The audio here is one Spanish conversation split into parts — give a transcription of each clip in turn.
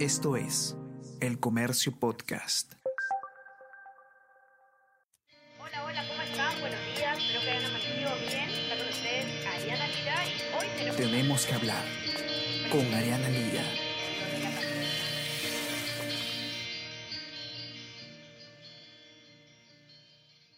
Esto es El Comercio Podcast. Hola, hola, ¿cómo están? Buenos días, espero que hayan amanecido bien. Está con ustedes Ariana Lira y hoy tenemos... Tenemos que hablar con Ariana Lira.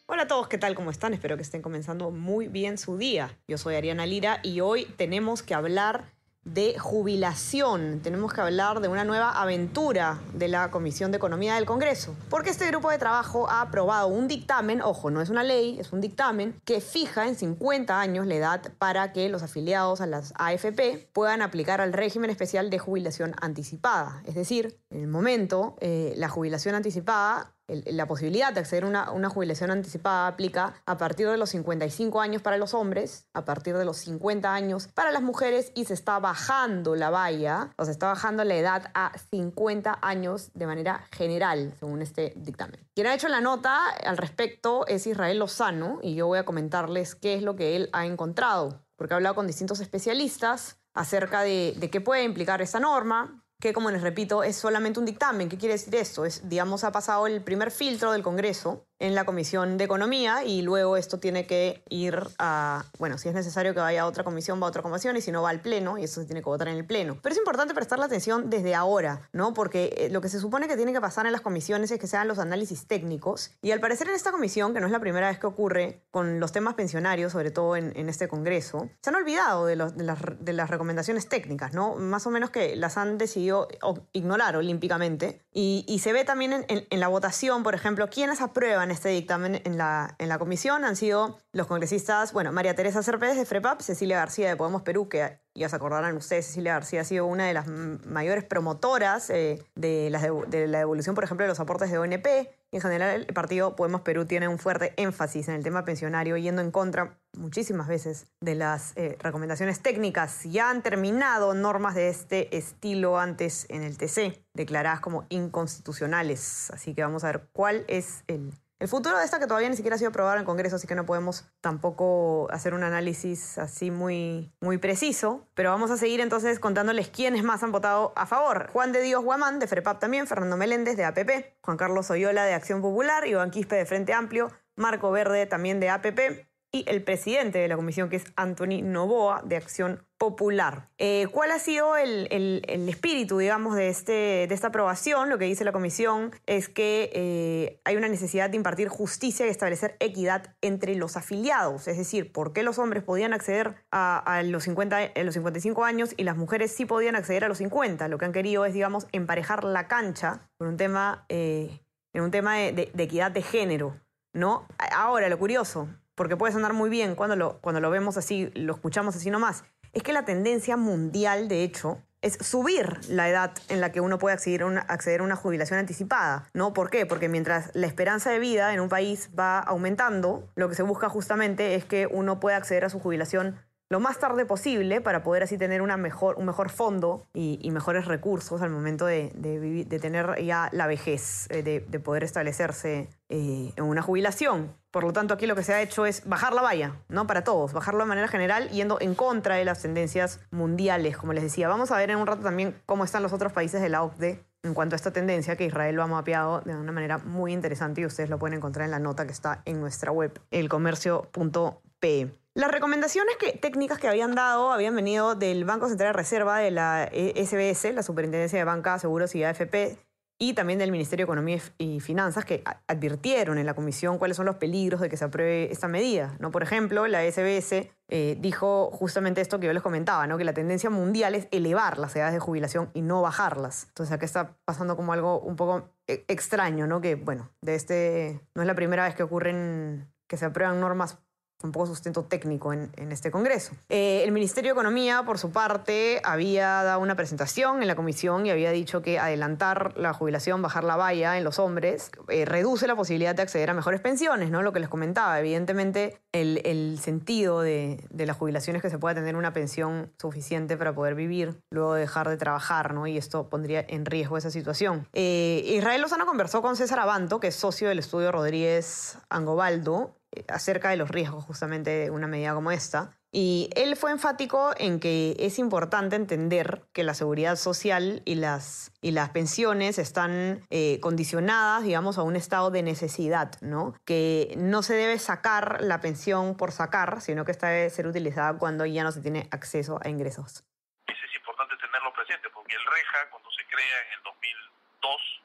Hola a todos, ¿qué tal? ¿Cómo están? Espero que estén comenzando muy bien su día. Yo soy Ariana Lira y hoy tenemos que hablar de jubilación. Tenemos que hablar de una nueva aventura de la Comisión de Economía del Congreso. Porque este grupo de trabajo ha aprobado un dictamen, ojo, no es una ley, es un dictamen, que fija en 50 años la edad para que los afiliados a las AFP puedan aplicar al régimen especial de jubilación anticipada. Es decir, en el momento, eh, la jubilación anticipada la posibilidad de acceder a una, jubilación anticipada aplica a partir de los 55 años para los hombres, a partir de los 50 años para las mujeres y se está bajando la valla, o se está bajando la edad a 50 años de manera general, según este dictamen. Quien ha hecho la nota al respecto es Israel Lozano y yo voy a comentarles qué es lo que él ha encontrado, porque ha hablado con distintos especialistas acerca de, qué puede implicar esta norma, que como les repito es solamente un dictamen. ¿Qué quiere decir esto? Es, digamos, ha pasado el primer filtro del Congreso en la Comisión de Economía y luego esto tiene que ir a, bueno, si es necesario que vaya a otra comisión, va a otra comisión y si no va al Pleno y eso se tiene que votar en el Pleno. Pero es importante prestar la atención desde ahora, ¿no? Porque eh, lo que se supone que tiene que pasar en las comisiones es que sean los análisis técnicos y al parecer en esta comisión, que no es la primera vez que ocurre con los temas pensionarios, sobre todo en, en este Congreso, se han olvidado de, los, de, las, de, las, recomendaciones técnicas, ¿no? Más o menos que las han decidido ignorar olímpicamente y, y se ve también en, en, en la votación, por ejemplo, quiénes aprueban este dictamen en la, en la comisión han sido los congresistas, bueno, María Teresa Cerpérez de FREPAP, Cecilia García de Podemos Perú, que ya se acordarán ustedes, Cecilia García ha sido una de las mayores promotoras eh, de, la, de, la devolución, por ejemplo, de los aportes de ONP. En general, el partido Podemos Perú tiene un fuerte énfasis en el tema pensionario, yendo en contra muchísimas veces de las eh, recomendaciones técnicas. Ya han terminado normas de este estilo antes en el TC, declaradas como inconstitucionales. Así que vamos a ver cuál es el el futuro de esta que todavía ni siquiera ha sido aprobada en Congreso, así que no podemos tampoco hacer un análisis así muy, muy preciso. Pero vamos a seguir entonces contándoles quiénes más han votado a favor. Juan de Dios Guamán, de FREPAP también, Fernando Meléndez, de APP, Juan Carlos Oyola, de Acción Popular, Iván Quispe, de Frente Amplio, Marco Verde, también de APP, y el presidente de la comisión, que es Anthony Novoa, de Acción Popular. Eh, ¿Cuál ha sido el, el, el, espíritu, digamos, de, este, de esta aprobación? Lo que dice la comisión es que eh, hay una necesidad de impartir justicia y establecer equidad entre los afiliados. Es decir, ¿por qué los hombres podían acceder a, a los, 50, a los 55 años y las mujeres sí podían acceder a los 50? Lo que han querido es, digamos, emparejar la cancha por un tema, eh, en un tema de, de, de equidad de género. ¿no? Ahora, lo curioso, porque puede sonar muy bien cuando lo, cuando lo vemos así, lo escuchamos así nomás, es que la tendencia mundial, de hecho, es subir la edad en la que uno puede acceder a, una, jubilación anticipada, ¿no? ¿Por qué? Porque mientras la esperanza de vida en un país va aumentando, lo que se busca justamente es que uno pueda acceder a su jubilación lo más tarde posible para poder así tener una mejor, un mejor fondo y, mejores recursos al momento de, de, tener ya la vejez, eh, de, de, poder establecerse eh, en una jubilación. Por lo tanto, aquí lo que se ha hecho es bajar la valla, ¿no? Para todos, bajarlo de manera general, yendo en contra de las tendencias mundiales, como les decía. Vamos a ver en un rato también cómo están los otros países de la OCDE en cuanto a esta tendencia que Israel lo ha mapeado de una manera muy interesante y ustedes lo pueden encontrar en la nota que está en nuestra web, elcomercio.pe. Las recomendaciones que, técnicas que habían dado habían venido del Banco Central de Reserva, de la SBS, la Superintendencia de Banca, Seguros y AFP, y también del Ministerio de Economía y Finanzas, que advirtieron en la comisión cuáles son los peligros de que se apruebe esta medida. ¿no? Por ejemplo, la SBS eh, dijo justamente esto que yo les comentaba, ¿no? que la tendencia mundial es elevar las edades de jubilación y no bajarlas. Entonces acá está pasando como algo un poco extraño, ¿no? que bueno, de este no es la primera vez que ocurren, que se aprueban normas un poco sustento técnico en, este Congreso. Eh, el Ministerio de Economía, por su parte, había dado una presentación en la comisión y había dicho que adelantar la jubilación, bajar la valla en los hombres, eh, reduce la posibilidad de acceder a mejores pensiones, ¿no? Lo que les comentaba. Evidentemente, el, el sentido de, de, la jubilación es que se pueda tener una pensión suficiente para poder vivir luego de dejar de trabajar, ¿no? Y esto pondría en riesgo esa situación. Eh, Israel Lozano conversó con César Abanto, que es socio del estudio Rodríguez Angobaldo, acerca de los riesgos justamente de una medida como esta. Y él fue enfático en que es importante entender que la seguridad social y las, y las pensiones están eh, condicionadas, digamos, a un estado de necesidad, ¿no? Que no se debe sacar la pensión por sacar, sino que esta debe ser utilizada cuando ya no se tiene acceso a ingresos. Eso es importante tenerlo presente, porque el REJA, cuando se crea en el 2002, eh,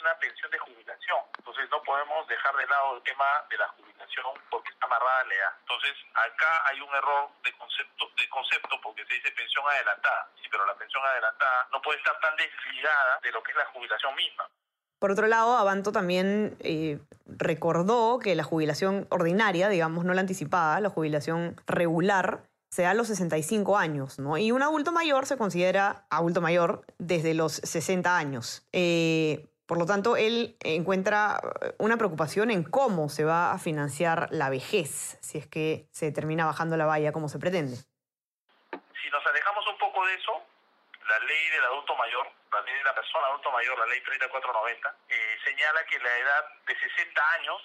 una pensión de jubilación. Entonces no podemos dejar de lado el tema de la jubilación porque está amarrada a la edad. Entonces acá hay un error de concepto, de concepto porque se dice pensión adelantada. Sí, pero la pensión adelantada no puede estar tan desligada de lo que es la jubilación misma. Por otro lado, Avanto también eh, recordó que la jubilación ordinaria, digamos, no la anticipada, la jubilación regular, se da a los 65 años, ¿no? Y un adulto mayor se considera adulto mayor desde los 60 años. Eh, por lo tanto, él encuentra una preocupación en cómo se va a financiar la vejez, si es que se termina bajando la valla como se pretende. Si nos alejamos un poco de eso, la ley del adulto mayor, la ley de la persona adulto mayor, la ley 3490, eh, señala que la edad de 60 años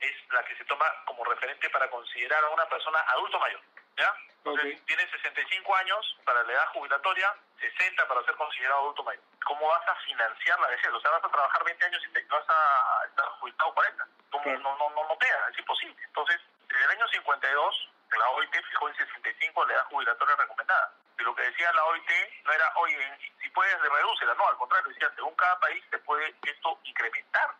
es la que se toma como referente para considerar a una persona adulto mayor. ¿Ya? Entonces, tienes 65 años para la edad jubilatoria, 60 para ser considerado adulto mayor. ¿Cómo vas a financiar la vejez? O sea, vas a trabajar 20 años y te vas a estar jubilado 40. ¿Cómo? No, no, no, no pega, es imposible. Entonces, desde el año 52, la OIT fijó en 65 la edad jubilatoria recomendada. Y lo que decía la OIT no era, oye, si puedes, reducirla. No, al contrario, decía, según cada país se puede esto incrementar.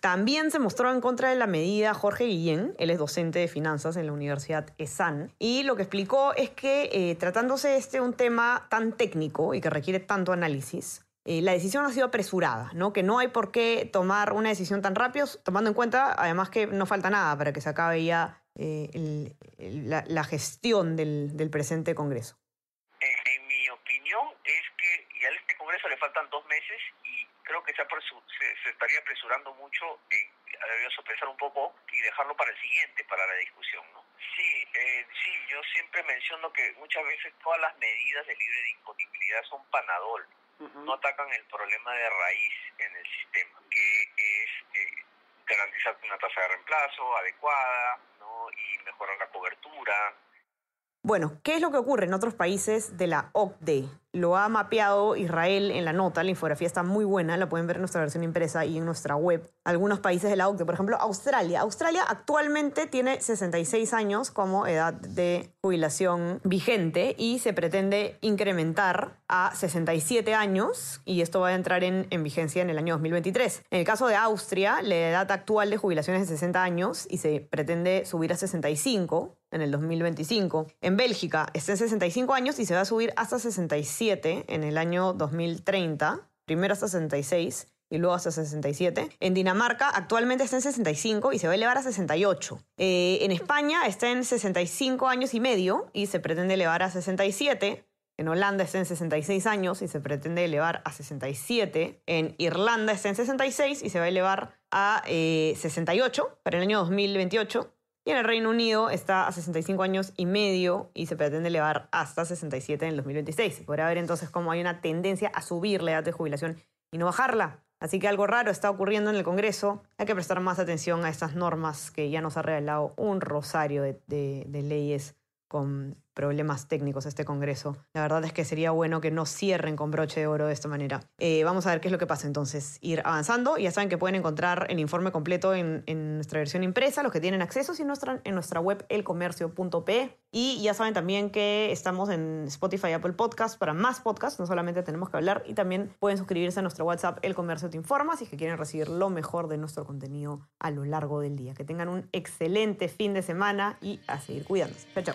También se mostró en contra de la medida Jorge Guillén, él es docente de finanzas en la Universidad ESAN, y lo que explicó es que eh, tratándose este un tema tan técnico y que requiere tanto análisis, eh, la decisión ha sido apresurada, ¿no? que no hay por qué tomar una decisión tan rápido, tomando en cuenta además que no falta nada para que se acabe ya eh, la, gestión del, presente Congreso. En, mi opinión es que ya a este Congreso le faltan dos meses creo que se, se, se estaría apresurando mucho en debió sopesar un poco y dejarlo para el siguiente, para la discusión, ¿no? Sí, eh, sí, yo siempre menciono que muchas veces todas las medidas de libre disponibilidad son panadol, uh -huh. no atacan el problema de raíz en el sistema, que es eh, garantizar una tasa de reemplazo adecuada, ¿no? Y mejorar la cobertura, bueno, ¿qué es lo que ocurre en otros países de la OCDE? Lo ha mapeado Israel en la nota, la infografía está muy buena, la pueden ver en nuestra versión impresa y en nuestra web. Algunos países de la OCDE, por ejemplo, Australia. Australia actualmente tiene 66 años como edad de jubilación vigente y se pretende incrementar a 67 años y esto va a entrar en, en vigencia en el año 2023. En el caso de Austria, la edad actual de jubilación es de 60 años y se pretende subir a 65 en el 2025. En Bélgica está en 65 años y se va a subir hasta 67 en el año 2030, primero hasta 66 y luego hasta 67. En Dinamarca actualmente está en 65 y se va a elevar a 68. Eh, en España está en 65 años y medio y se pretende elevar a 67. En Holanda está en 66 años y se pretende elevar a 67. En Irlanda está en 66 y se va a elevar a eh, 68 para el año 2028. Y en el Reino Unido está a 65 años y medio y se pretende elevar hasta 67 en el 2026. Podrá ver entonces cómo hay una tendencia a subir la edad de jubilación y no bajarla. Así que algo raro está ocurriendo en el Congreso. Hay que prestar más atención a estas normas que ya nos ha revelado un rosario de leyes con problemas técnicos este Congreso. La verdad es que sería bueno que no cierren con broche de oro de esta manera. Eh, vamos a ver qué es lo que pasa entonces. Ir avanzando. Ya saben que pueden encontrar el informe completo en, en nuestra versión impresa, los que tienen acceso, y en nuestra, en nuestra web elcomercio.p. Y ya saben también que estamos en Spotify Apple Podcast para más podcasts, no solamente tenemos que hablar, y también pueden suscribirse a nuestro WhatsApp El Comercio Te Informa si es que quieren recibir lo mejor de nuestro contenido a lo largo del día. Que tengan un excelente fin de semana y a seguir cuidándose. Chao, chao.